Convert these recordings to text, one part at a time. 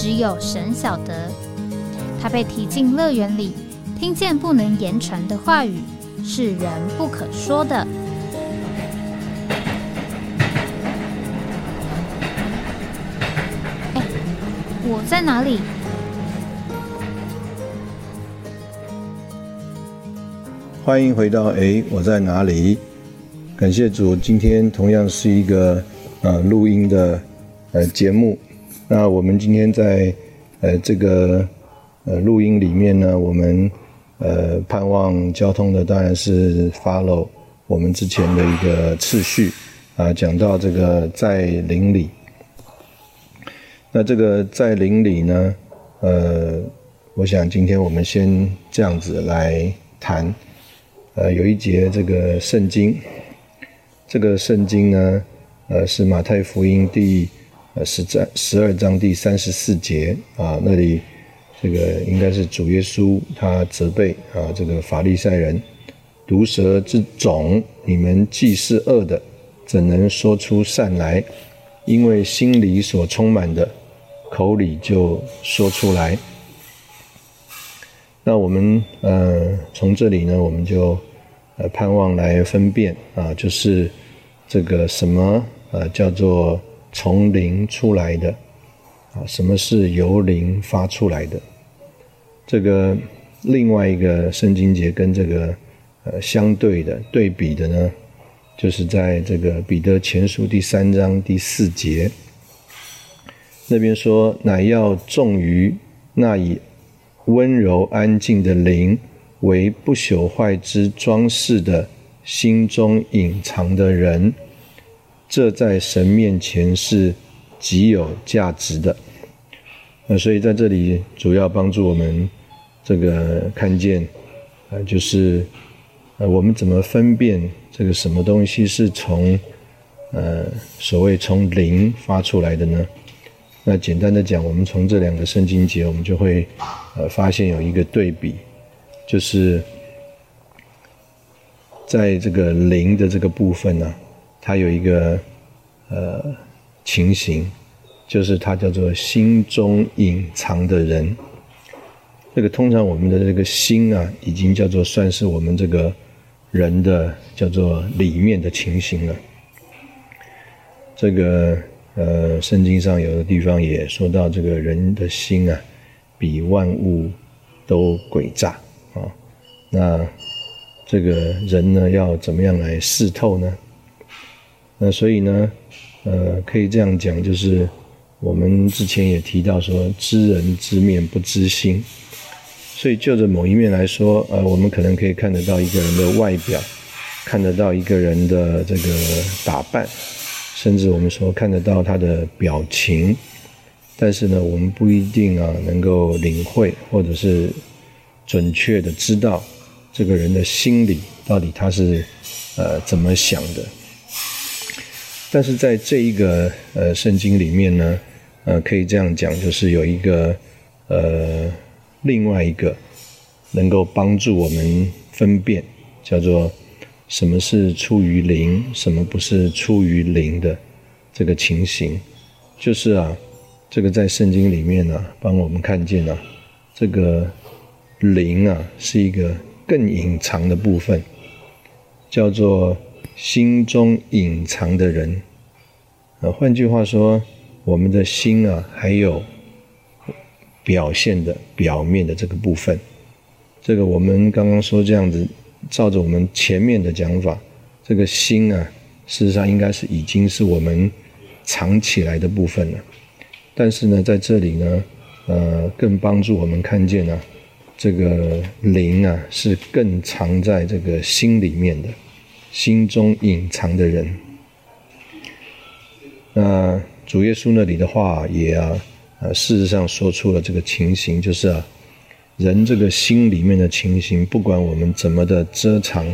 只有神晓得，他被提进乐园里，听见不能言传的话语，是人不可说的。哎，我在哪里？欢迎回到哎，我在哪里？感谢主，今天同样是一个呃录音的呃节目。那我们今天在呃这个呃录音里面呢，我们呃盼望交通的当然是 follow 我们之前的一个次序啊，讲到这个在邻里。那这个在邻里呢，呃，我想今天我们先这样子来谈，呃，有一节这个圣经，这个圣经呢，呃，是马太福音第。十章十二章第三十四节啊，那里这个应该是主耶稣他责备啊，这个法利赛人毒蛇之种，你们既是恶的，怎能说出善来？因为心里所充满的，口里就说出来。那我们呃从这里呢，我们就呃盼望来分辨啊，就是这个什么呃叫做。从灵出来的啊，什么是由灵发出来的？这个另外一个圣经节跟这个呃相对的对比的呢，就是在这个彼得前书第三章第四节那边说：“乃要重于那以温柔安静的灵为不朽坏之装饰的心中隐藏的人。”这在神面前是极有价值的，那所以在这里主要帮助我们这个看见，呃，就是呃我们怎么分辨这个什么东西是从呃所谓从灵发出来的呢？那简单的讲，我们从这两个圣经节，我们就会呃发现有一个对比，就是在这个灵的这个部分呢。它有一个呃情形，就是它叫做心中隐藏的人。这个通常我们的这个心啊，已经叫做算是我们这个人的叫做里面的情形了。这个呃，圣经上有的地方也说到，这个人的心啊，比万物都诡诈啊。那这个人呢，要怎么样来试透呢？那所以呢，呃，可以这样讲，就是我们之前也提到说，知人知面不知心，所以就着某一面来说，呃，我们可能可以看得到一个人的外表，看得到一个人的这个打扮，甚至我们说看得到他的表情，但是呢，我们不一定啊能够领会或者是准确的知道这个人的心理到底他是呃怎么想的。但是在这一个呃圣经里面呢，呃，可以这样讲，就是有一个呃另外一个能够帮助我们分辨，叫做什么是出于灵，什么不是出于灵的这个情形，就是啊，这个在圣经里面呢，帮我们看见啊，这个灵啊是一个更隐藏的部分，叫做。心中隐藏的人，呃，换句话说，我们的心啊，还有表现的表面的这个部分。这个我们刚刚说这样子，照着我们前面的讲法，这个心啊，事实上应该是已经是我们藏起来的部分了。但是呢，在这里呢，呃，更帮助我们看见呢，这个灵啊，是更藏在这个心里面的。心中隐藏的人，那主耶稣那里的话也啊，事实上说出了这个情形，就是啊，人这个心里面的情形，不管我们怎么的遮藏，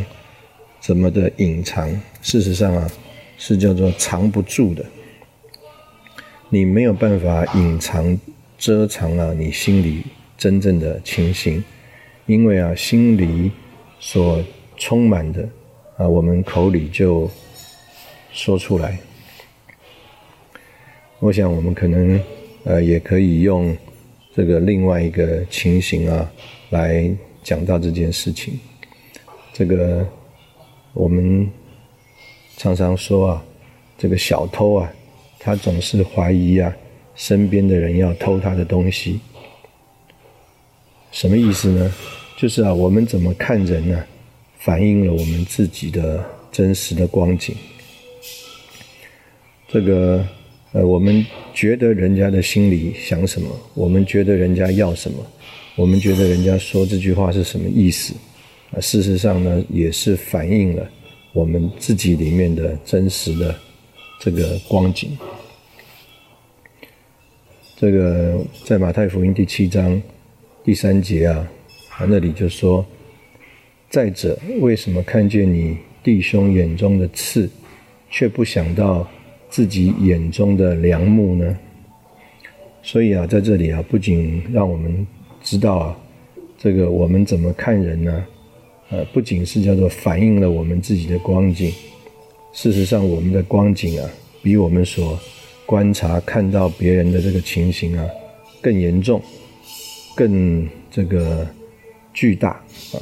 怎么的隐藏，事实上啊，是叫做藏不住的。你没有办法隐藏、遮藏啊，你心里真正的情形，因为啊，心里所充满的啊，我们口里就说出来。我想，我们可能。呃，也可以用这个另外一个情形啊，来讲到这件事情。这个我们常常说啊，这个小偷啊，他总是怀疑啊，身边的人要偷他的东西。什么意思呢？就是啊，我们怎么看人呢？反映了我们自己的真实的光景。这个。呃，我们觉得人家的心里想什么，我们觉得人家要什么，我们觉得人家说这句话是什么意思，啊，事实上呢，也是反映了我们自己里面的真实的这个光景。这个在马太福音第七章第三节啊，那里就说：再者，为什么看见你弟兄眼中的刺，却不想到？自己眼中的良木呢？所以啊，在这里啊，不仅让我们知道啊，这个我们怎么看人呢？呃，不仅是叫做反映了我们自己的光景，事实上，我们的光景啊，比我们所观察看到别人的这个情形啊，更严重，更这个巨大啊。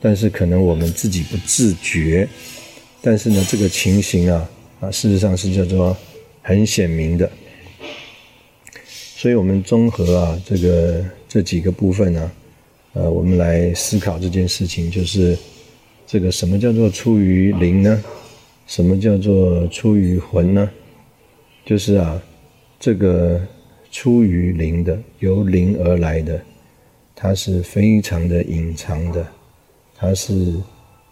但是可能我们自己不自觉，但是呢，这个情形啊。啊，事实上是叫做很显明的，所以我们综合啊这个这几个部分呢，呃，我们来思考这件事情，就是这个什么叫做出于灵呢？什么叫做出于魂呢？就是啊，这个出于灵的，由灵而来的，它是非常的隐藏的，它是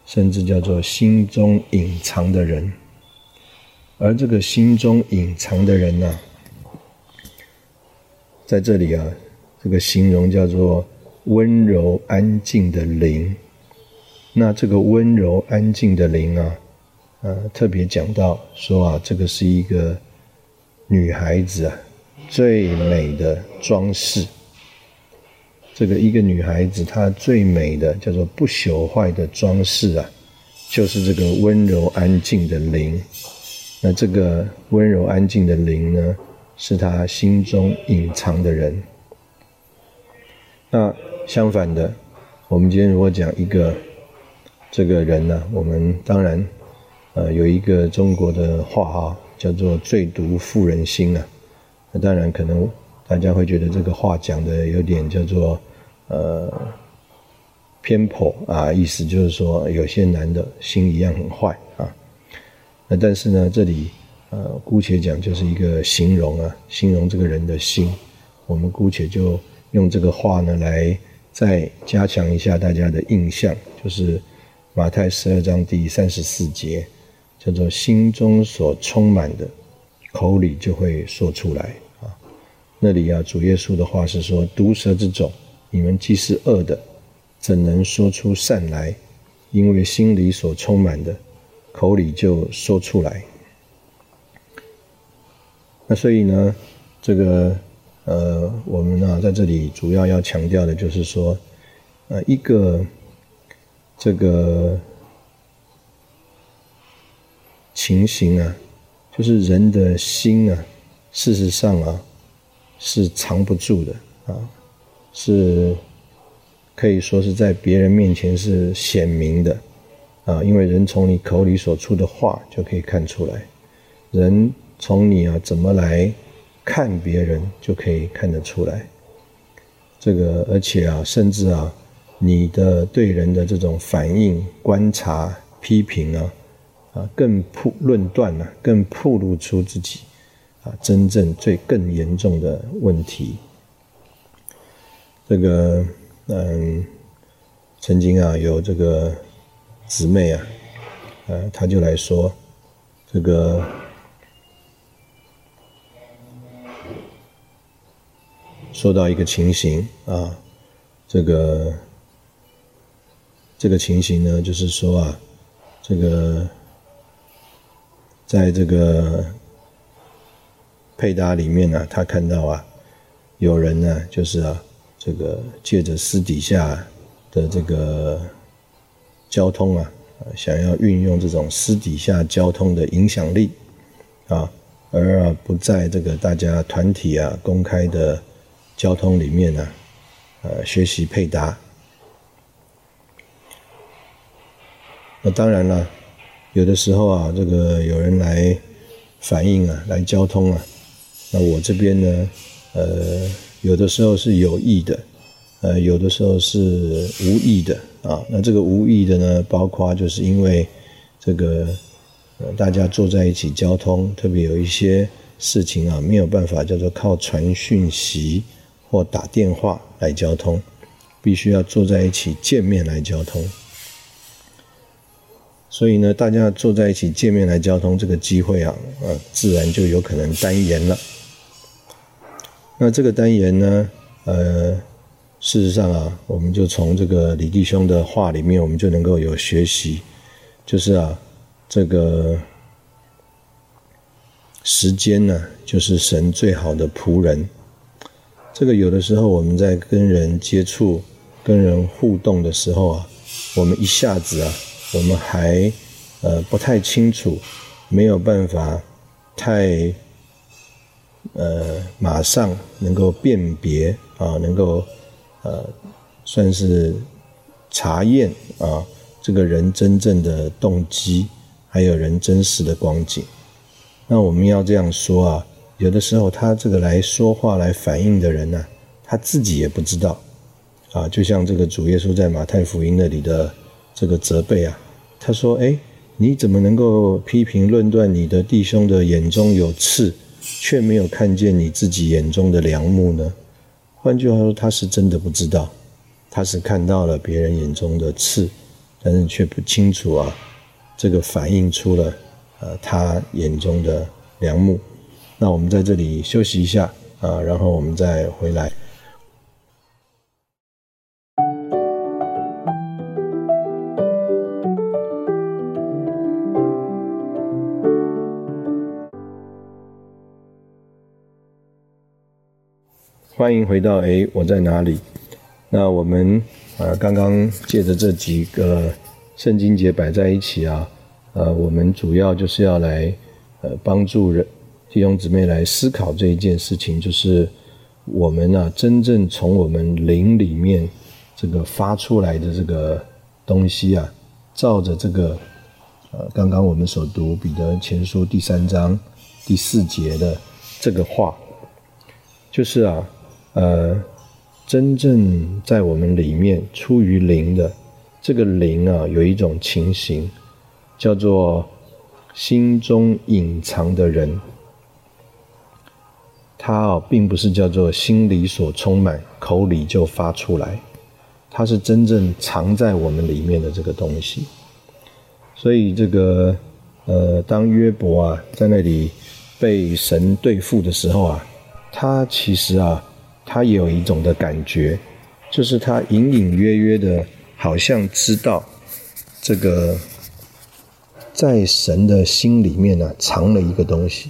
甚至叫做心中隐藏的人。而这个心中隐藏的人呢，在这里啊，这个形容叫做温柔安静的灵。那这个温柔安静的灵啊，呃，特别讲到说啊，这个是一个女孩子啊最美的装饰。这个一个女孩子她最美的叫做不朽坏的装饰啊，就是这个温柔安静的灵。那这个温柔安静的灵呢，是他心中隐藏的人。那相反的，我们今天如果讲一个这个人呢，我们当然呃有一个中国的话哈，叫做“最毒妇人心”啊。那当然可能大家会觉得这个话讲的有点叫做呃偏颇啊，意思就是说有些男的心一样很坏啊。那但是呢，这里呃，姑且讲就是一个形容啊，形容这个人的心。我们姑且就用这个话呢，来再加强一下大家的印象，就是马太十二章第三十四节，叫做“心中所充满的，口里就会说出来”啊。那里啊，主耶稣的话是说：“毒蛇之种，你们既是恶的，怎能说出善来？因为心里所充满的。”口里就说出来，那所以呢，这个呃，我们呢在这里主要要强调的就是说，呃，一个这个情形啊，就是人的心啊，事实上啊是藏不住的啊，是可以说是在别人面前是显明的。啊，因为人从你口里所出的话就可以看出来，人从你啊怎么来看别人就可以看得出来。这个而且啊，甚至啊，你的对人的这种反应、观察、批评啊，啊，更铺论断呢，更暴露出自己啊真正最更严重的问题。这个嗯，曾经啊有这个。姊妹啊，呃，他就来说，这个说到一个情形啊，这个这个情形呢，就是说啊，这个在这个配搭里面呢，他看到啊，有人呢，就是啊，这个借着私底下的这个交通啊，想要运用这种私底下交通的影响力啊。而不在这个大家团体啊公开的交通里面呢，呃，学习配搭。那当然了，有的时候啊，这个有人来反映啊，来交通啊，那我这边呢，呃，有的时候是有意的，呃，有的时候是无意的啊。那这个无意的呢，包括就是因为这个。大家坐在一起交通，特别有一些事情啊，没有办法叫做靠传讯息或打电话来交通，必须要坐在一起见面来交通。所以呢，大家坐在一起见面来交通，这个机会啊，呃，自然就有可能单言了。那这个单言呢，呃，事实上啊，我们就从这个李弟兄的话里面，我们就能够有学习，就是啊。这个时间呢，就是神最好的仆人。这个有的时候我们在跟人接触、跟人互动的时候啊，我们一下子啊，我们还呃不太清楚，没有办法太呃马上能够辨别啊，能够呃算是查验啊这个人真正的动机。还有人真实的光景，那我们要这样说啊，有的时候他这个来说话来反映的人呢，他自己也不知道，啊，就像这个主耶稣在马太福音那里的这个责备啊，他说：“哎，你怎么能够批评论断你的弟兄的眼中有刺，却没有看见你自己眼中的良木呢？”换句话说，他是真的不知道，他是看到了别人眼中的刺，但是却不清楚啊。这个反映出了，呃，他眼中的良木。那我们在这里休息一下啊，然后我们再回来。欢迎回到哎，我在哪里？那我们呃，刚刚借着这几个。圣经节摆在一起啊，呃，我们主要就是要来，呃，帮助人弟兄姊妹来思考这一件事情，就是我们呢，真正从我们灵里面这个发出来的这个东西啊，照着这个，呃，刚刚我们所读彼得前书第三章第四节的这个话，就是啊，呃，真正在我们里面出于灵的。这个灵啊，有一种情形，叫做心中隐藏的人。他啊，并不是叫做心里所充满，口里就发出来。他是真正藏在我们里面的这个东西。所以这个呃，当约伯啊在那里被神对付的时候啊，他其实啊，他也有一种的感觉，就是他隐隐约约的。好像知道这个在神的心里面呢藏了一个东西，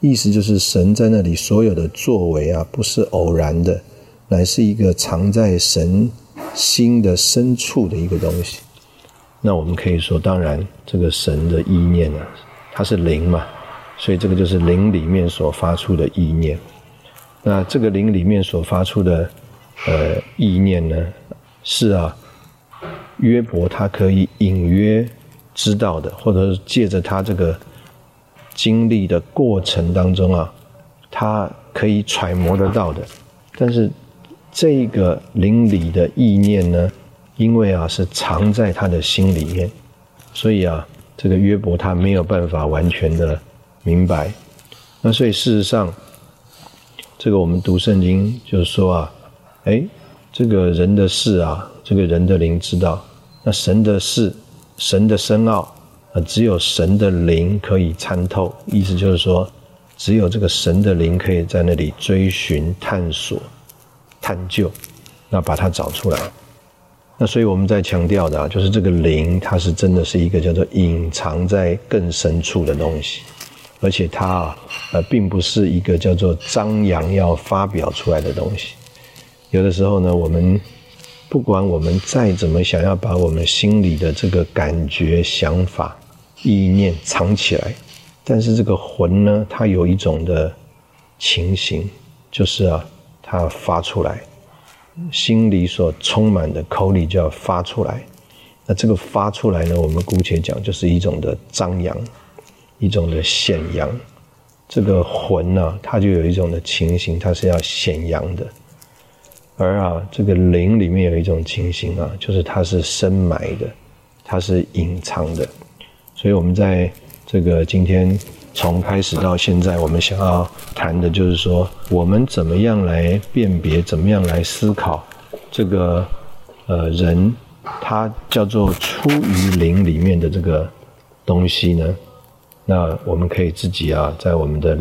意思就是神在那里所有的作为啊不是偶然的，乃是一个藏在神心的深处的一个东西。那我们可以说，当然这个神的意念呢，它是灵嘛，所以这个就是灵里面所发出的意念。那这个灵里面所发出的呃意念呢，是啊。约伯他可以隐约知道的，或者是借着他这个经历的过程当中啊，他可以揣摩得到的。但是这个灵里的意念呢，因为啊是藏在他的心里面，所以啊这个约伯他没有办法完全的明白。那所以事实上，这个我们读圣经就是说啊，哎，这个人的事啊。这个人的灵知道，那神的事、神的深奥，啊，只有神的灵可以参透。意思就是说，只有这个神的灵可以在那里追寻、探索，探究，那把它找出来。那所以我们在强调的啊，就是这个灵，它是真的是一个叫做隐藏在更深处的东西，而且它啊，呃，并不是一个叫做张扬要发表出来的东西。有的时候呢，我们不管我们再怎么想要把我们心里的这个感觉、想法、意念藏起来，但是这个魂呢，它有一种的情形，就是啊，它发出来。心里所充满的，口里就要发出来。那这个发出来呢，我们姑且讲，就是一种的张扬，一种的显扬。这个魂呢，它就有一种的情形，它是要显扬的。而啊，这个灵里面有一种情形啊，就是它是深埋的，它是隐藏的。所以我们在这个今天。从开始到现在，我们想要谈的就是说，我们怎么样来辨别，怎么样来思考这个呃人，他叫做出于灵里面的这个东西呢？那我们可以自己啊，在我们的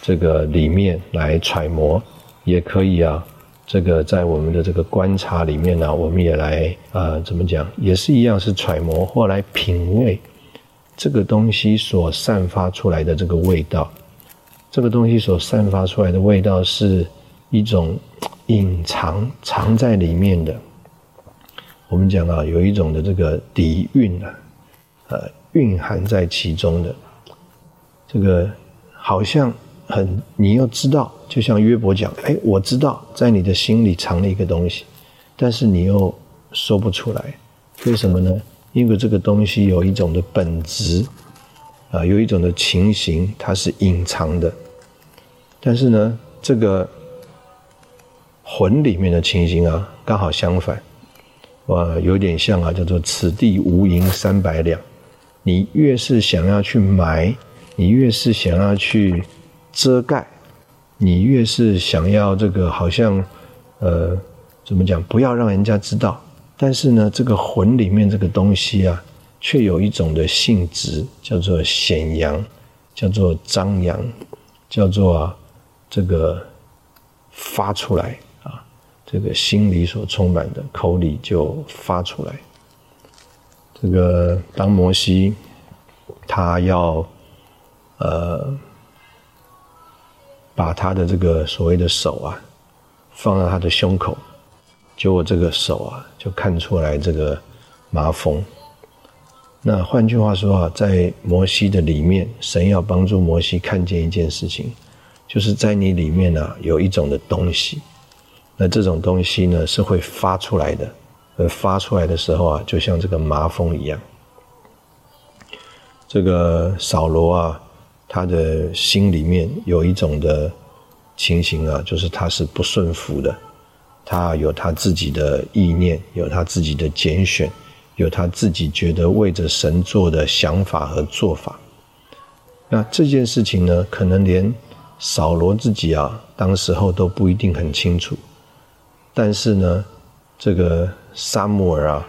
这个里面来揣摩，也可以啊，这个在我们的这个观察里面呢，我们也来啊，怎么讲，也是一样是揣摩或来品味。这个东西所散发出来的这个味道，这个东西所散发出来的味道是一种隐藏藏在里面的。我们讲啊，有一种的这个底蕴啊，呃，蕴含在其中的。这个好像很，你要知道，就像约伯讲，哎，我知道在你的心里藏了一个东西，但是你又说不出来，为什么呢？因为这个东西有一种的本质，啊，有一种的情形，它是隐藏的。但是呢，这个魂里面的情形啊，刚好相反，哇，有点像啊，叫做“此地无银三百两”。你越是想要去埋，你越是想要去遮盖，你越是想要这个好像，呃，怎么讲？不要让人家知道。但是呢，这个魂里面这个东西啊，却有一种的性质，叫做显扬，叫做张扬，叫做啊，这个发出来啊，这个心里所充满的，口里就发出来。这个当摩西他要呃把他的这个所谓的手啊放到他的胸口。就我这个手啊，就看出来这个麻风。那换句话说啊，在摩西的里面，神要帮助摩西看见一件事情，就是在你里面呢有一种的东西。那这种东西呢是会发出来的，呃发出来的时候啊，就像这个麻风一样。这个扫罗啊，他的心里面有一种的情形啊，就是他是不顺服的。他有他自己的意念，有他自己的拣选，有他自己觉得为着神做的想法和做法。那这件事情呢，可能连扫罗自己啊，当时候都不一定很清楚。但是呢，这个沙姆尔啊，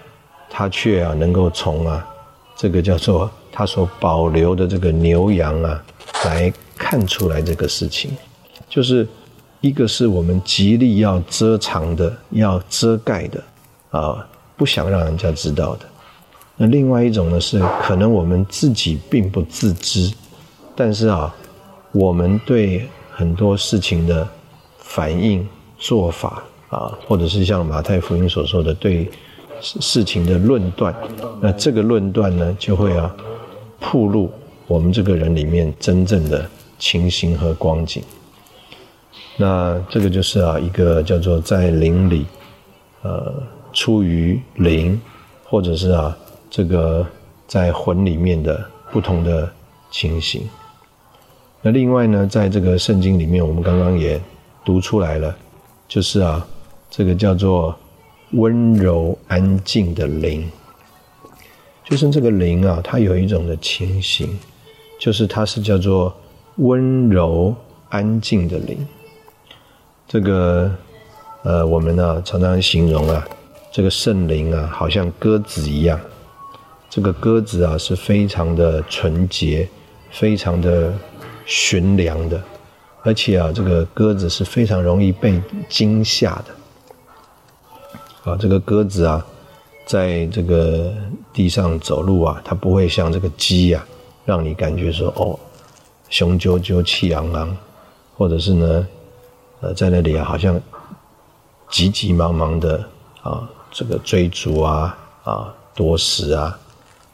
他却啊能够从啊这个叫做他所保留的这个牛羊啊，来看出来这个事情，就是。一个是我们极力要遮藏的、要遮盖的，啊，不想让人家知道的。那另外一种呢，是可能我们自己并不自知，但是啊，我们对很多事情的反应、做法啊，或者是像马太福音所说的对事情的论断，那这个论断呢，就会啊，暴露我们这个人里面真正的情形和光景。那这个就是啊，一个叫做在灵里，呃，出于灵，或者是啊，这个在魂里面的不同的情形。那另外呢，在这个圣经里面，我们刚刚也读出来了，就是啊，这个叫做温柔安静的灵，就是这个灵啊，它有一种的情形，就是它是叫做温柔安静的灵。这个，呃，我们呢常常形容啊，这个圣灵啊，好像鸽子一样。这个鸽子啊，是非常的纯洁，非常的驯良的，而且啊，这个鸽子是非常容易被惊吓的。啊，这个鸽子啊，在这个地上走路啊，它不会像这个鸡呀，让你感觉说哦，雄赳赳、气昂昂，或者是呢，呃，在那里啊，好像急急忙忙的啊，这个追逐啊啊夺食啊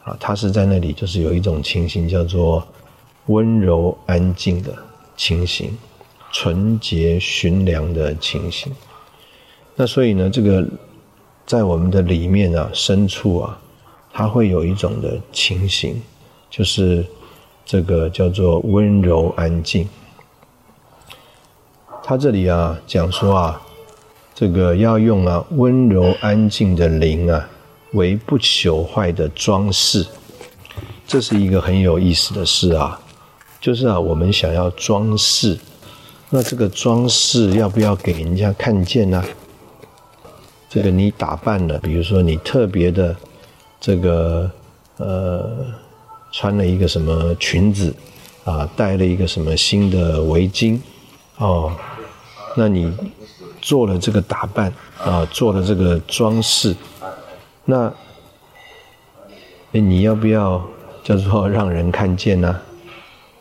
啊，它是在那里就是有一种情形叫做温柔安静的。情形，纯洁寻良的情形。那所以呢，这个在我们的里面啊，深处啊，它会有一种的情形，就是这个叫做温柔安静。他这里啊讲说啊，这个要用啊温柔安静的灵啊，为不朽坏的装饰，这是一个很有意思的事啊。就是啊，我们想要装饰，那这个装饰要不要给人家看见呢？这个你打扮了，比如说你特别的这个呃，穿了一个什么裙子啊，戴了一个什么新的围巾哦，那你做了这个打扮啊，做了这个装饰，那你要不要叫做让人看见呢？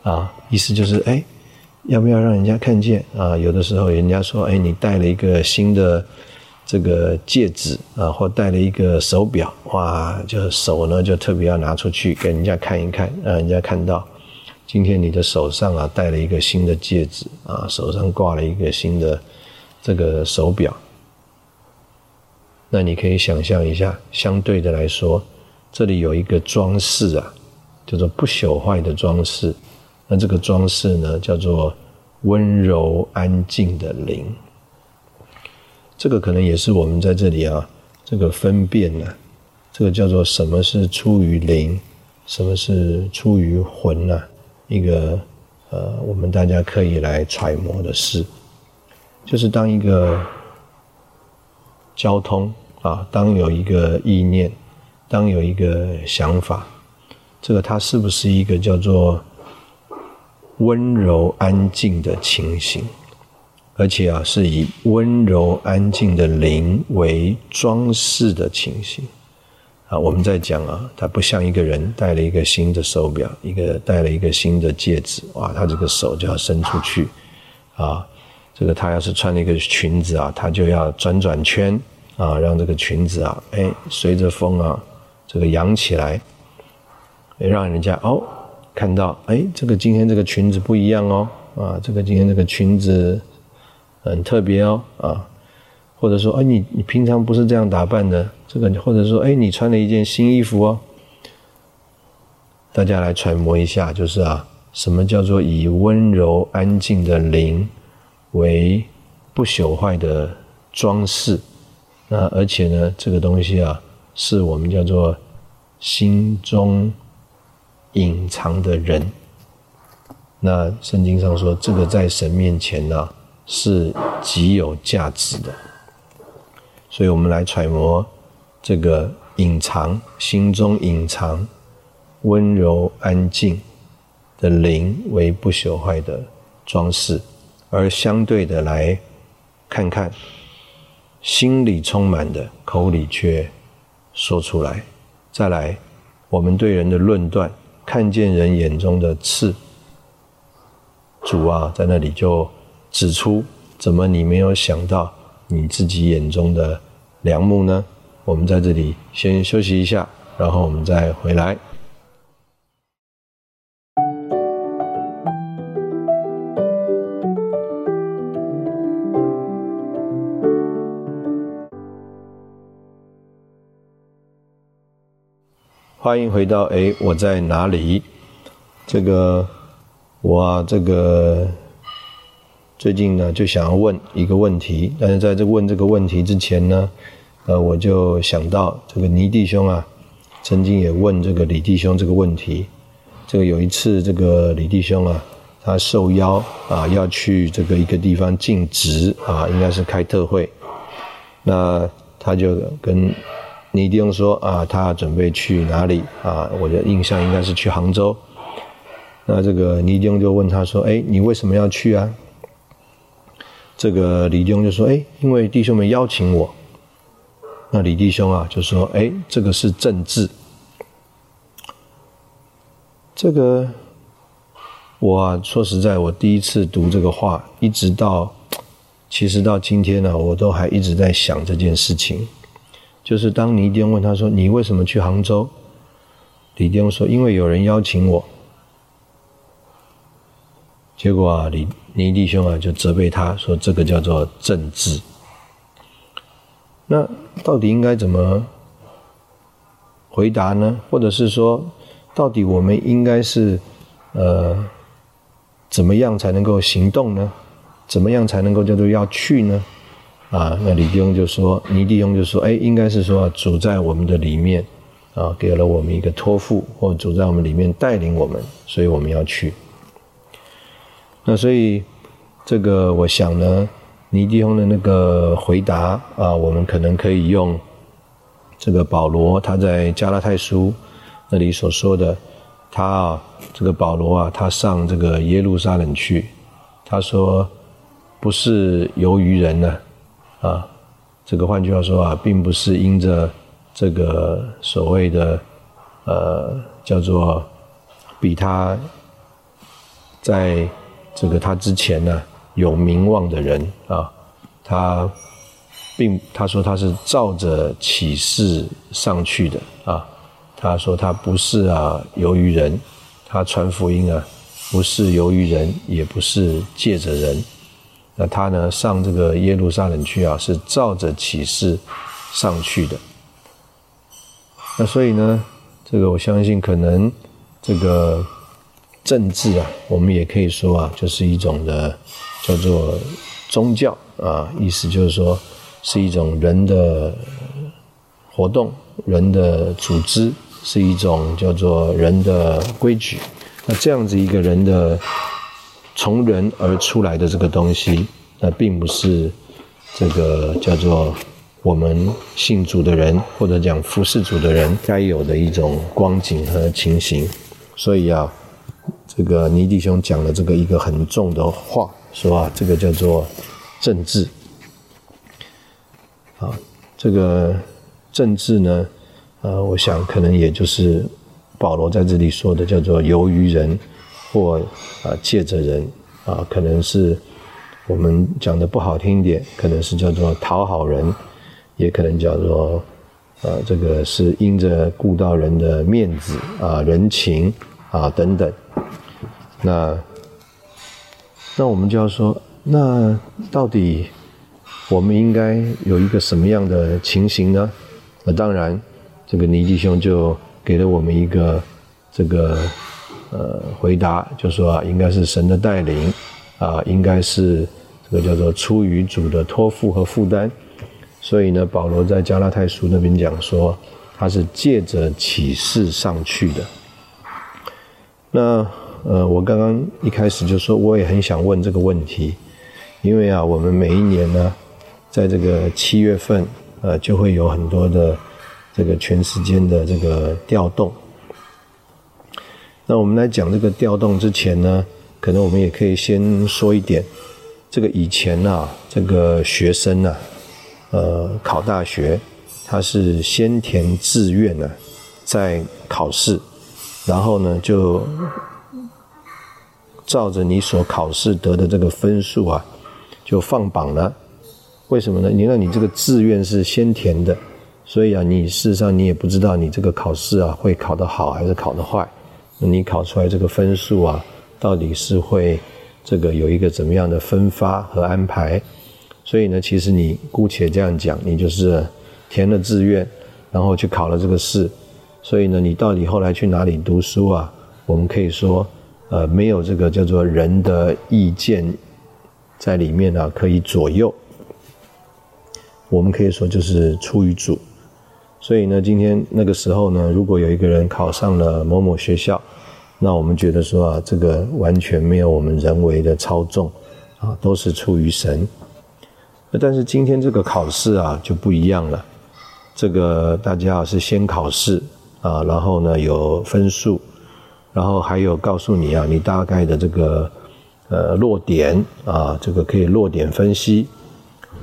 啊，意思就是，哎，要不要让人家看见啊？有的时候人家说，哎，你戴了一个新的这个戒指啊，或戴了一个手表，哇，就手呢就特别要拿出去给人家看一看，让人家看到，今天你的手上啊戴了一个新的戒指啊，手上挂了一个新的这个手表，那你可以想象一下，相对的来说，这里有一个装饰啊，叫做不朽坏的装饰。那这个装饰呢，叫做温柔安静的灵。这个可能也是我们在这里啊，这个分辨呢，这个叫做什么是出于灵，什么是出于魂呢？一个呃，我们大家可以来揣摩的事，就是当一个交通啊，当有一个意念，当有一个想法，这个它是不是一个叫做？温柔安静的情形，而且啊，是以温柔安静的灵为装饰的情形啊。我们在讲啊，他不像一个人戴了一个新的手表，一个戴了一个新的戒指，哇，他这个手就要伸出去啊。这个他要是穿了一个裙子啊，他就要转转圈啊，让这个裙子啊，哎，随着风啊，这个扬起来，让人家哦。看到，哎，这个今天这个裙子不一样哦，啊，这个今天这个裙子很特别哦，啊，或者说，哎，你你平常不是这样打扮的，这个，或者说，哎，你穿了一件新衣服哦，大家来揣摩一下，就是啊，什么叫做以温柔安静的灵为不朽坏的装饰？那而且呢，这个东西啊，是我们叫做心中。隐藏的人，那圣经上说，这个在神面前呢是极有价值的。所以我们来揣摩这个隐藏心中隐藏温柔安静的灵为不朽坏的装饰，而相对的来看看心里充满的，口里却说出来。再来，我们对人的论断。看见人眼中的刺，主啊，在那里就指出：怎么你没有想到你自己眼中的良木呢？我们在这里先休息一下，然后我们再回来。欢迎回到哎，我在哪里？这个我，这个最近呢就想要问一个问题，但是在这问这个问题之前呢，呃，我就想到这个倪弟兄啊，曾经也问这个李弟兄这个问题。这个有一次，这个李弟兄啊，他受邀啊要去这个一个地方尽职啊，应该是开特会，那他就跟。倪弟兄说啊，他准备去哪里啊？我的印象应该是去杭州。那这个倪弟兄就问他说：“哎，你为什么要去啊？”这个李弟兄就说：“哎，因为弟兄们邀请我。”那李弟兄啊就说：“哎，这个是政治。”这个我啊说实在，我第一次读这个话，一直到其实到今天呢，我都还一直在想这件事情。就是当尼弟兄问他说：“你为什么去杭州？”李弟兄说：“因为有人邀请我。”结果啊，李尼弟兄啊就责备他说：“这个叫做政治。”那到底应该怎么回答呢？或者是说，到底我们应该是呃怎么样才能够行动呢？怎么样才能够叫做要去呢？啊，那李弟兄就说，尼弟兄就说：“哎，应该是说主在我们的里面啊，给了我们一个托付，或主在我们里面带领我们，所以我们要去。”那所以，这个我想呢，尼弟兄的那个回答啊，我们可能可以用这个保罗他在加拉太书那里所说的，他啊，这个保罗啊，他上这个耶路撒冷去，他说不是由于人呢，啊，这个换句话说啊，并不是因着这个所谓的呃叫做比他在。这个他之前呢有名望的人啊，他并他说他是照着启示上去的啊，他说他不是啊由于人，他传福音啊不是由于人，也不是借着人，那他呢上这个耶路撒冷去啊是照着启示上去的，那所以呢这个我相信可能这个。政治啊，我们也可以说啊，就是一种的叫做宗教啊，意思就是说是一种人的活动、人的组织，是一种叫做人的规矩。那这样子一个人的从人而出来的这个东西，那并不是这个叫做我们信主的人或者讲服侍主的人该有的一种光景和情形。所以啊。这个尼弟兄讲了这个一个很重的话，说啊，这个叫做政治。啊，这个政治呢，呃，我想可能也就是保罗在这里说的，叫做由于人或啊借着人啊，可能是我们讲的不好听一点，可能是叫做讨好人，也可能叫做呃，这个是因着顾到人的面子啊、人情啊等等。那，那我们就要说，那到底我们应该有一个什么样的情形呢？那当然，这个尼基兄就给了我们一个这个呃回答，就说啊，应该是神的带领啊，应该是这个叫做出于主的托付和负担。所以呢，保罗在加拉太书那边讲说，他是借着启示上去的。那。呃，我刚刚一开始就说，我也很想问这个问题，因为啊，我们每一年呢，在这个七月份，呃，就会有很多的这个全时间的这个调动。那我们来讲这个调动之前呢，可能我们也可以先说一点，这个以前啊，这个学生呢，呃，考大学，他是先填志愿呢，再考试，然后呢就。照着你所考试得的这个分数啊，就放榜了。为什么呢？你看你这个志愿是先填的，所以啊，你事实上你也不知道你这个考试啊会考得好还是考得坏。那你考出来这个分数啊，到底是会这个有一个怎么样的分发和安排？所以呢，其实你姑且这样讲，你就是填了志愿，然后去考了这个试。所以呢，你到底后来去哪里读书啊？我们可以说。呃，没有这个叫做人的意见在里面呢，可以左右。我们可以说就是出于主，所以呢，今天那个时候呢，如果有一个人考上了某某学校，那我们觉得说啊，这个完全没有我们人为的操纵啊，都是出于神。但是今天这个考试啊就不一样了，这个大家是先考试啊，然后呢有分数。然后还有告诉你啊，你大概的这个呃落点啊，这个可以落点分析。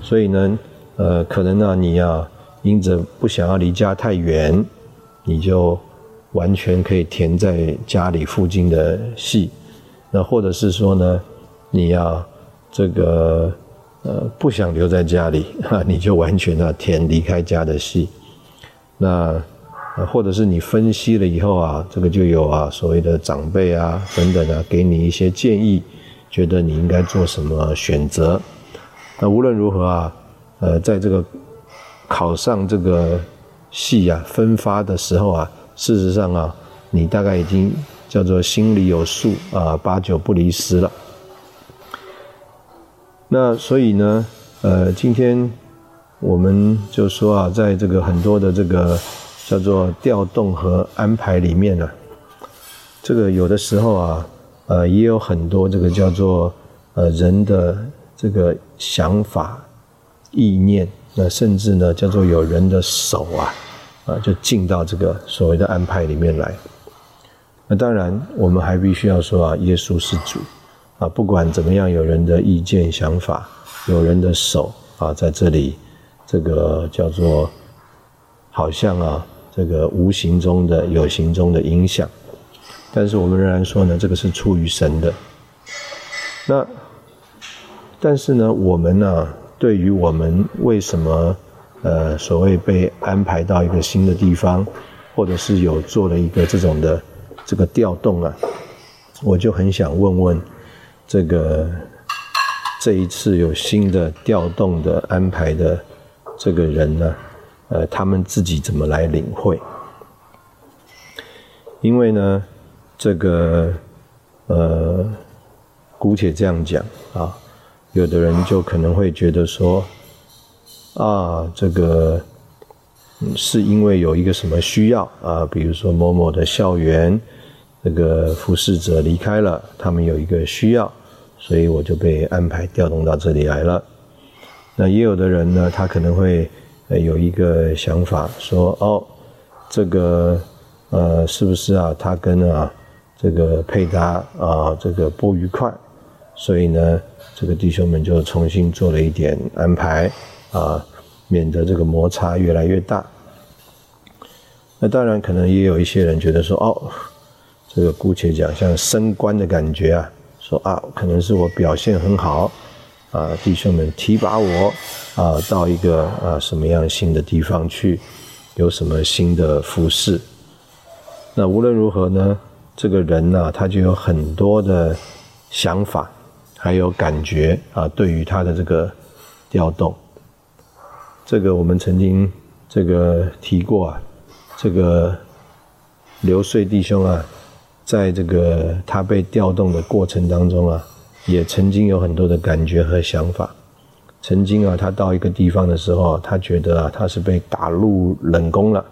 所以呢，呃，可能呢，你啊因着不想要离家太远，你就完全可以填在家里附近的系。那或者是说呢，你要这个呃不想留在家里哈，你就完全啊填离开家的系。那或者是你分析了以后啊，这个就有啊所谓的长辈啊等等啊，给你一些建议，觉得你应该做什么选择。那无论如何啊，呃，在这个考上这个系啊分发的时候啊，事实上啊，你大概已经叫做心里有数啊，八九不离十了。那所以呢，呃，今天我们就说啊，在这个很多的这个叫做调动和安排里面呢，这个有的时候啊，呃，也有很多这个叫做呃人的。这个想法、意念，那甚至呢，叫做有人的手啊，啊，就进到这个所谓的安排里面来。那当然，我们还必须要说啊，耶稣是主啊，不管怎么样，有人的意见、想法，有人的手啊，在这里，这个叫做好像啊，这个无形中的、有形中的影响。但是我们仍然说呢，这个是出于神的。那。但是呢，我们呢，对于我们为什么，呃，所谓被安排到一个新的地方，或者是有做了一个这种的这个调动啊，我就很想问问，这个这一次有新的调动的安排的这个人呢，呃，他们自己怎么来领会？因为呢，这个，呃，姑且这样讲啊。有的人就可能会觉得说，啊，这个是因为有一个什么需要啊，比如说某某的校园，这个服侍者离开了，他们有一个需要，所以我就被安排调动到这里来了。那也有的人呢，他可能会呃有一个想法说，哦，这个呃，是不是啊，他跟啊这个配搭啊，这个不愉快，所以呢？这个弟兄们就重新做了一点安排啊，免得这个摩擦越来越大。那当然，可能也有一些人觉得说，哦，这个姑且讲像升官的感觉啊，说啊，可能是我表现很好啊，弟兄们提拔我啊，到一个啊什么样新的地方去，有什么新的服饰。那无论如何呢，这个人呢，他就有很多的想法。还有感觉啊，对于他的这个调动，这个我们曾经这个提过啊，这个刘穗弟兄啊，在这个他被调动的过程当中啊，也曾经有很多的感觉和想法。曾经啊，他到一个地方的时候，他觉得啊，他是被打入冷宫了。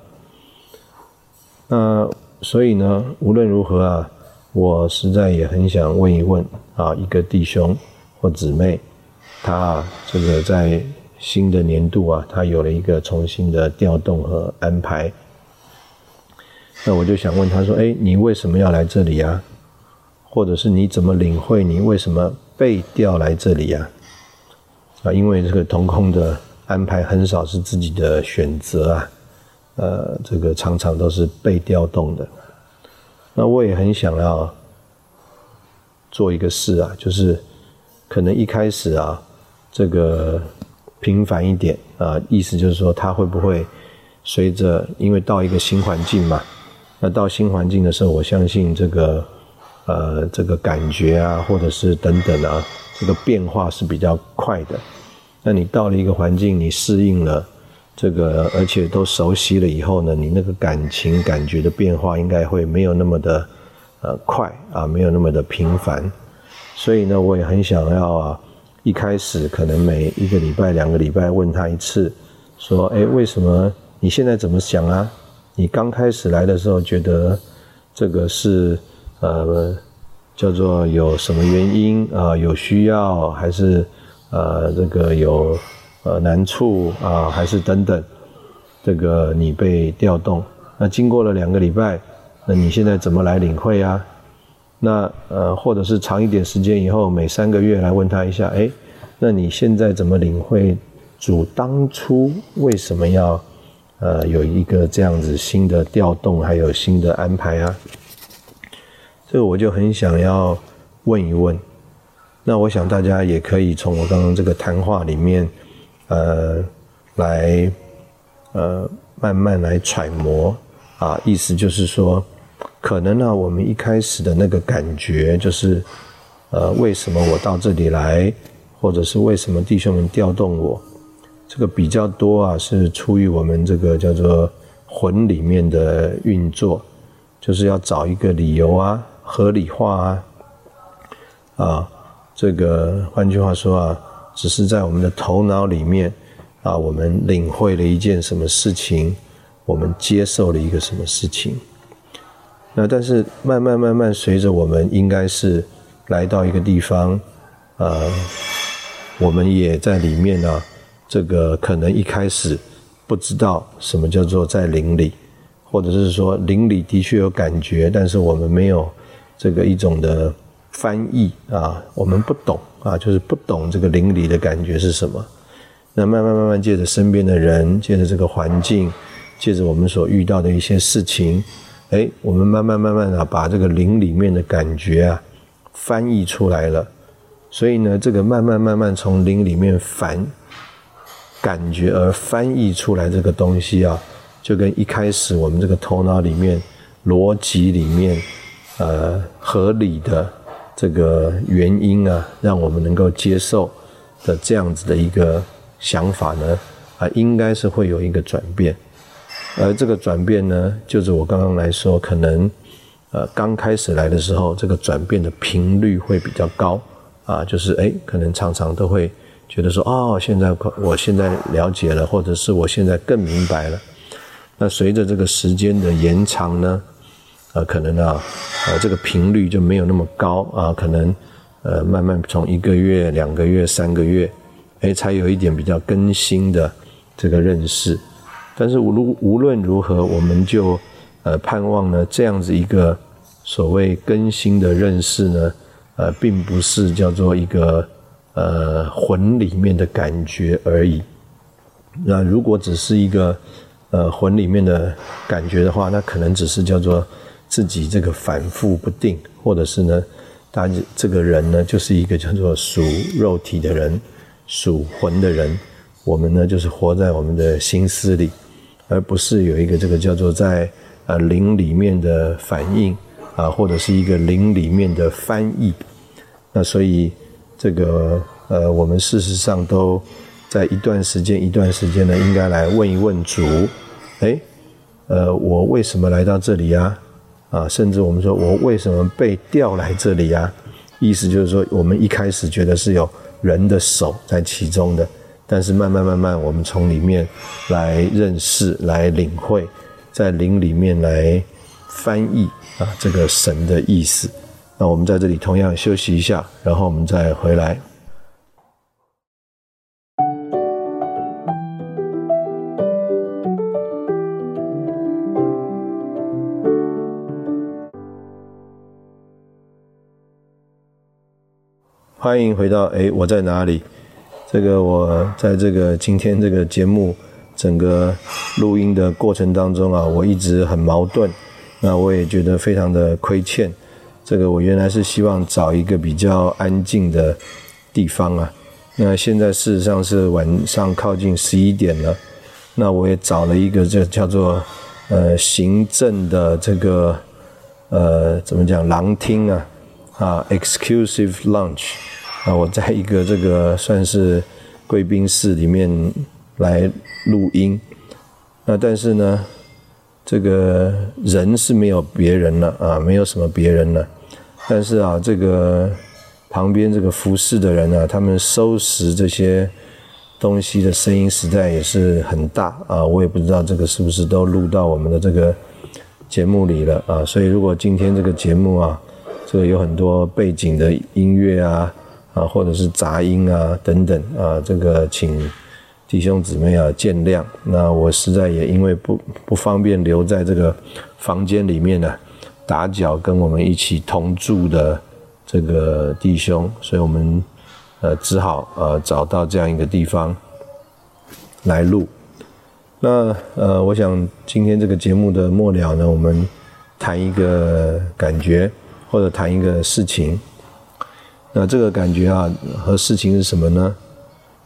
那所以呢，无论如何啊。我实在也很想问一问啊，一个弟兄或姊妹，他这个在新的年度啊，他有了一个重新的调动和安排。那我就想问他说：“哎，你为什么要来这里呀？或者是你怎么领会你为什么被调来这里呀？”啊，因为这个同空的安排很少是自己的选择啊，呃，这个常常都是被调动的。那我也很想要做一个事啊，就是可能一开始啊，这个平凡一点啊，意思就是说，他会不会随着因为到一个新环境嘛？那到新环境的时候，我相信这个呃，这个感觉啊，或者是等等啊，这个变化是比较快的。那你到了一个环境，你适应了。这个，而且都熟悉了以后呢，你那个感情感觉的变化应该会没有那么的呃快啊，没有那么的频繁。所以呢，我也很想要啊，一开始可能每一个礼拜、两个礼拜问他一次，说：哎，为什么你现在怎么想啊？你刚开始来的时候觉得这个是呃叫做有什么原因啊？有需要还是呃这个有？呃，难处啊，还是等等，这个你被调动，那经过了两个礼拜，那你现在怎么来领会啊？那呃，或者是长一点时间以后，每三个月来问他一下，哎，那你现在怎么领会主当初为什么要呃有一个这样子新的调动，还有新的安排啊？这个我就很想要问一问。那我想大家也可以从我刚刚这个谈话里面，呃，来呃慢慢来揣摩啊，意思就是说。可能呢，我们一开始的那个感觉就是，呃，为什么我到这里来，或者是为什么弟兄们调动我，这个比较多啊，是出于我们这个叫做魂里面的运作，就是要找一个理由啊，合理化啊，啊，这个换句话说啊，只是在我们的头脑里面啊，我们领会了一件什么事情，我们接受了一个什么事情。那但是慢慢慢慢随着我们应该是来到一个地方，呃，我们也在里面呢。这个可能一开始不知道什么叫做在灵里，或者是说灵里的确有感觉，但是我们没有这个一种的翻译啊，我们不懂啊，就是不懂这个灵里的感觉是什么。那慢慢慢慢借着身边的人，借着这个环境，借着我们所遇到的一些事情。哎，我们慢慢慢慢的把这个灵里面的感觉啊翻译出来了，所以呢，这个慢慢慢慢从灵里面反感觉而翻译出来这个东西啊，就跟一开始我们这个头脑里面逻辑里面呃合理的这个原因啊，让我们能够接受的这样子的一个想法呢啊，应该是会有一个转变。而这个转变呢，就是我刚刚来说，可能，呃，刚开始来的时候，这个转变的频率会比较高，啊，就是哎，可能常常都会觉得说，哦，现在我现在了解了，或者是我现在更明白了。那随着这个时间的延长呢，呃，可能啊，呃，这个频率就没有那么高啊，可能，呃，慢慢从一个月、两个月、三个月，哎，才有一点比较更新的这个认识。但是无论无论如何，我们就呃盼望呢，这样子一个所谓更新的认识呢，呃，并不是叫做一个呃魂里面的感觉而已。那如果只是一个呃魂里面的感觉的话，那可能只是叫做自己这个反复不定，或者是呢，他这个人呢就是一个叫做属肉体的人，属魂的人。我们呢就是活在我们的心思里。而不是有一个这个叫做在呃灵里面的反应啊，或者是一个灵里面的翻译。那所以这个呃，我们事实上都在一段时间一段时间呢，应该来问一问主，哎，呃，我为什么来到这里呀？啊，甚至我们说我为什么被调来这里呀？意思就是说，我们一开始觉得是有人的手在其中的。但是慢慢慢慢，我们从里面来认识、来领会，在灵里面来翻译啊，这个神的意思。那我们在这里同样休息一下，然后我们再回来。欢迎回到哎，我在哪里？这个我在这个今天这个节目整个录音的过程当中啊，我一直很矛盾，那我也觉得非常的亏欠。这个我原来是希望找一个比较安静的地方啊，那现在事实上是晚上靠近十一点了，那我也找了一个这叫做呃行政的这个呃怎么讲廊厅啊啊 exclusive lunch。啊，我在一个这个算是贵宾室里面来录音，那但是呢，这个人是没有别人了啊，没有什么别人了，但是啊，这个旁边这个服侍的人啊，他们收拾这些东西的声音实在也是很大啊，我也不知道这个是不是都录到我们的这个节目里了啊，所以如果今天这个节目啊，这个有很多背景的音乐啊。啊，或者是杂音啊，等等啊，这个请弟兄姊妹啊见谅。那我实在也因为不不方便留在这个房间里面呢，打搅跟我们一起同住的这个弟兄，所以我们呃只好呃找到这样一个地方来录。那呃，我想今天这个节目的末了呢，我们谈一个感觉，或者谈一个事情。那这个感觉啊和事情是什么呢？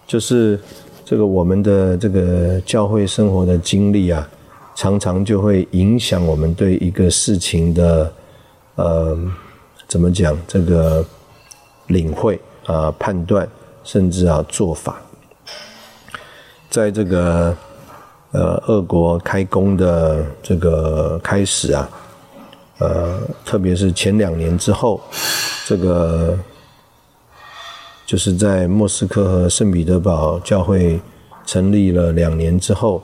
就是这个我们的这个教会生活的经历啊，常常就会影响我们对一个事情的呃怎么讲这个领会啊判断，甚至啊做法，在这个呃俄国开工的这个开始啊，呃特别是前两年之后，这个。就是在莫斯科和圣彼得堡教会成立了两年之后，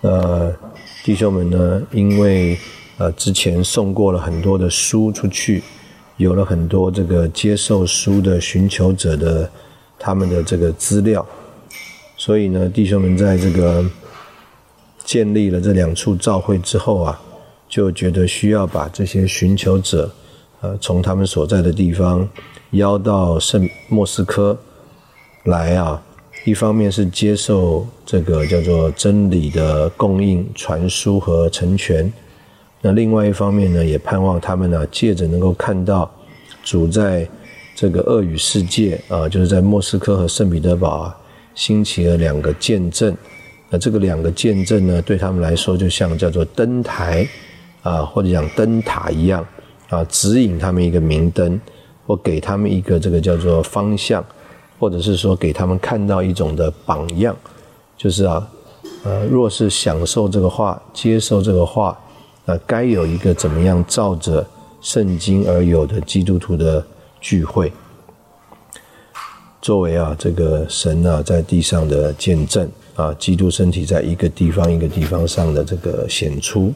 呃，弟兄们呢，因为呃之前送过了很多的书出去，有了很多这个接受书的寻求者的他们的这个资料，所以呢，弟兄们在这个建立了这两处教会之后啊，就觉得需要把这些寻求者，呃，从他们所在的地方。邀到圣莫斯科来啊，一方面是接受这个叫做真理的供应、传输和成全，那另外一方面呢，也盼望他们呢，借着能够看到主在这个恶语世界啊，就是在莫斯科和圣彼得堡啊，兴起了两个见证。那这个两个见证呢，对他们来说，就像叫做灯台啊，或者讲灯塔一样啊，指引他们一个明灯。或给他们一个这个叫做方向，或者是说给他们看到一种的榜样，就是啊，呃，若是享受这个话，接受这个话，那该有一个怎么样照着圣经而有的基督徒的聚会，作为啊这个神啊在地上的见证啊，基督身体在一个地方一个地方上的这个显出，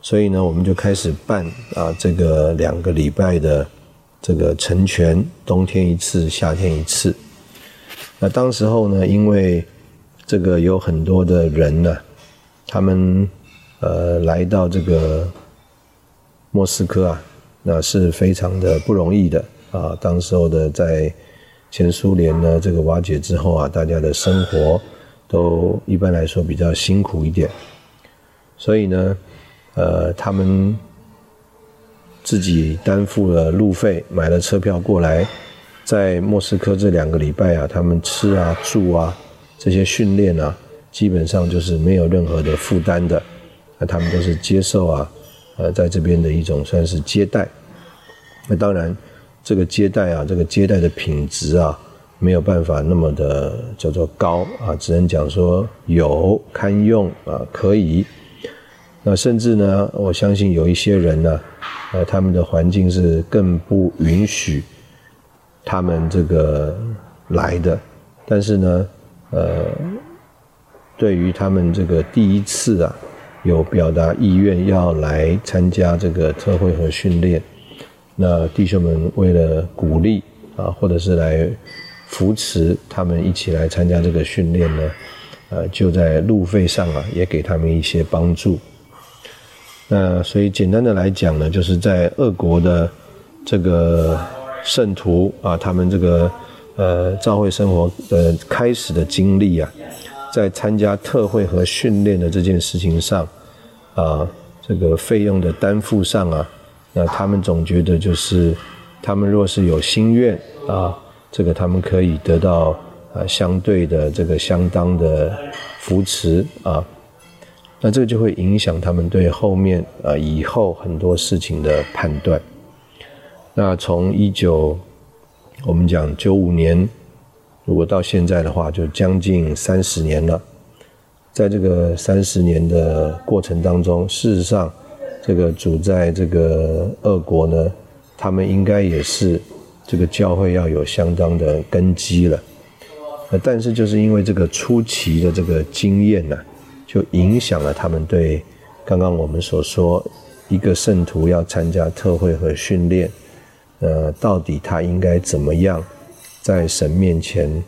所以呢，我们就开始办啊这个两个礼拜的。这个成全，冬天一次，夏天一次。那当时候呢，因为这个有很多的人呢，他们呃来到这个莫斯科啊，那是非常的不容易的啊。当时候的在前苏联呢这个瓦解之后啊，大家的生活都一般来说比较辛苦一点，所以呢，呃，他们。自己担负了路费，买了车票过来，在莫斯科这两个礼拜啊，他们吃啊、住啊这些训练啊，基本上就是没有任何的负担的。那他们都是接受啊，呃，在这边的一种算是接待。那当然，这个接待啊，这个接待的品质啊，没有办法那么的叫做高啊，只能讲说有堪用啊，可以。那甚至呢，我相信有一些人呢。呃，他们的环境是更不允许他们这个来的，但是呢，呃，对于他们这个第一次啊，有表达意愿要来参加这个特会和训练，那弟兄们为了鼓励啊，或者是来扶持他们一起来参加这个训练呢，呃，就在路费上啊，也给他们一些帮助。那所以简单的来讲呢，就是在俄国的这个圣徒啊，他们这个呃教会生活的开始的经历啊，在参加特会和训练的这件事情上啊，这个费用的担负上啊，那他们总觉得就是他们若是有心愿啊，这个他们可以得到啊相对的这个相当的扶持啊。那这个就会影响他们对后面啊以后很多事情的判断。那从一九，我们讲九五年，如果到现在的话，就将近三十年了。在这个三十年的过程当中，事实上，这个主在这个俄国呢，他们应该也是这个教会要有相当的根基了。但是就是因为这个初期的这个经验呢。就影响了他们对刚刚我们所说一个圣徒要参加特会和训练，呃，到底他应该怎么样在神面前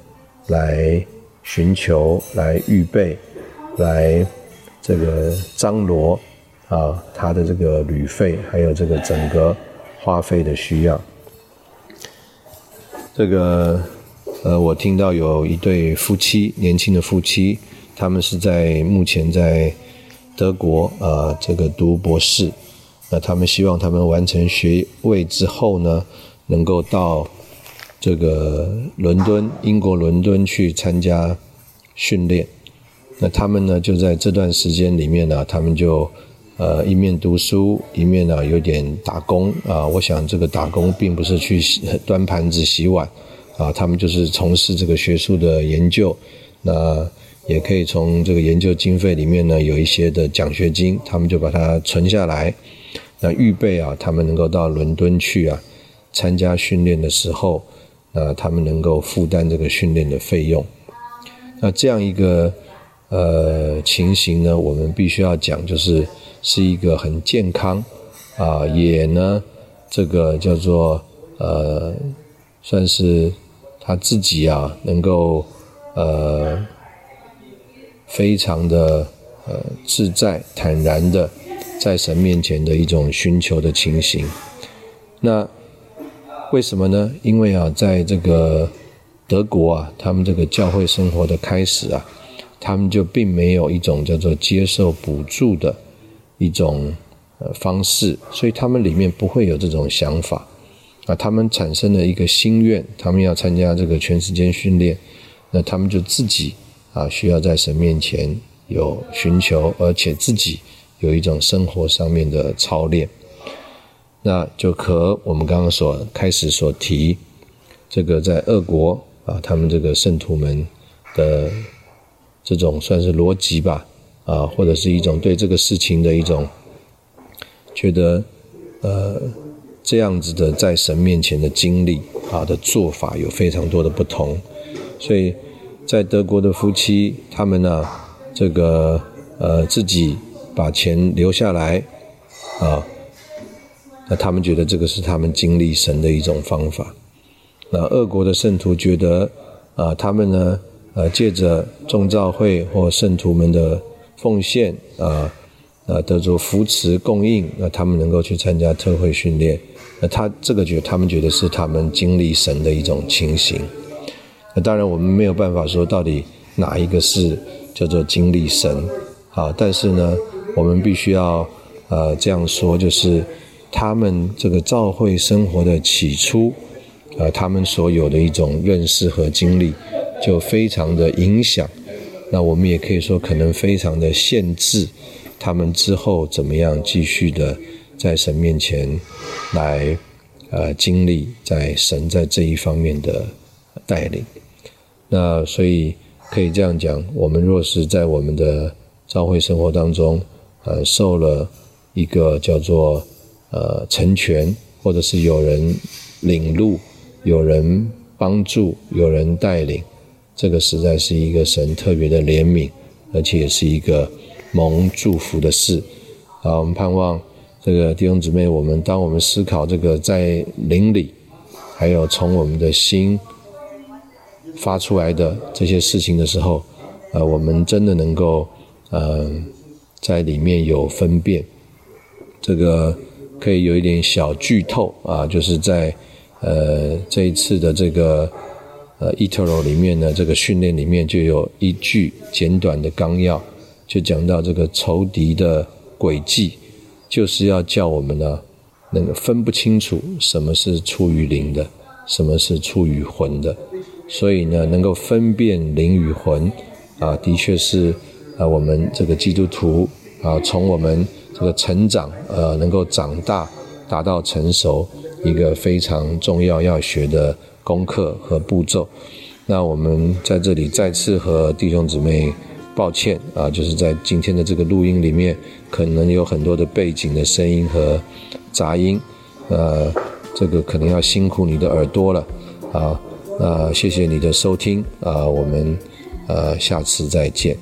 来寻求、来预备、来这个张罗啊他的这个旅费，还有这个整个花费的需要。这个呃，我听到有一对夫妻，年轻的夫妻，他们是在目前在德国啊这个读博士，那他们希望他们完成学位之后呢，能够到这个伦敦，英国伦敦去参加训练。那他们呢，就在这段时间里面呢，他们就呃一面读书，一面呢有点打工啊。我想这个打工并不是去端盘子、洗碗啊，他们就是从事这个学术的研究。那也可以从这个研究经费里面呢有一些的奖学金，他们就把它存下来。那预备啊，他们能够到伦敦去啊参加训练的时候，呃，他们能够负担这个训练的费用。那这样一个。呃，情形呢，我们必须要讲，就是是一个很健康啊，也呢，这个叫做呃，算是他自己啊，能够呃，非常的呃自在坦然的在神面前的一种寻求的情形。那为什么呢？因为啊，在这个德国啊，他们这个教会生活的开始啊。他们就并没有一种叫做接受补助的一种呃方式，所以他们里面不会有这种想法啊。他们产生了一个心愿，他们要参加这个全时间训练，那他们就自己啊需要在神面前有寻求，而且自己有一种生活上面的操练。那就和我们刚刚所开始所提这个在俄国啊，他们这个圣徒们的。这种算是逻辑吧，啊，或者是一种对这个事情的一种觉得，呃，这样子的在神面前的经历啊的做法有非常多的不同，所以在德国的夫妻他们呢，这个呃自己把钱留下来啊，那他们觉得这个是他们经历神的一种方法，那俄国的圣徒觉得啊，他们呢。呃，借着众教会或圣徒们的奉献，啊，啊，得着扶持供应，那他们能够去参加特会训练，那他这个觉，他们觉得是他们经历神的一种情形。当然，我们没有办法说到底哪一个是叫做经历神，啊，但是呢，我们必须要呃这样说，就是他们这个教会生活的起初，呃，他们所有的一种认识和经历。就非常的影响，那我们也可以说，可能非常的限制他们之后怎么样继续的在神面前来呃经历在神在这一方面的带领。那所以可以这样讲，我们若是在我们的教会生活当中，呃，受了一个叫做呃成全，或者是有人领路、有人帮助、有人带领。这个实在是一个神特别的怜悯，而且也是一个蒙祝福的事。啊，我们盼望这个弟兄姊妹，我们当我们思考这个在灵里，还有从我们的心发出来的这些事情的时候，呃，我们真的能够，嗯，在里面有分辨。这个可以有一点小剧透啊，就是在呃这一次的这个。呃 ETERO 里面呢，这个训练里面就有一句简短的纲要，就讲到这个仇敌的诡计，就是要叫我们呢，能够分不清楚什么是出于灵的，什么是出于魂的。所以呢，能够分辨灵与魂，啊，的确是啊，我们这个基督徒啊，从我们这个成长，呃，能够长大，达到成熟，一个非常重要要学的。功课和步骤，那我们在这里再次和弟兄姊妹抱歉啊，就是在今天的这个录音里面，可能有很多的背景的声音和杂音，呃，这个可能要辛苦你的耳朵了啊，那谢谢你的收听啊，我们呃下次再见。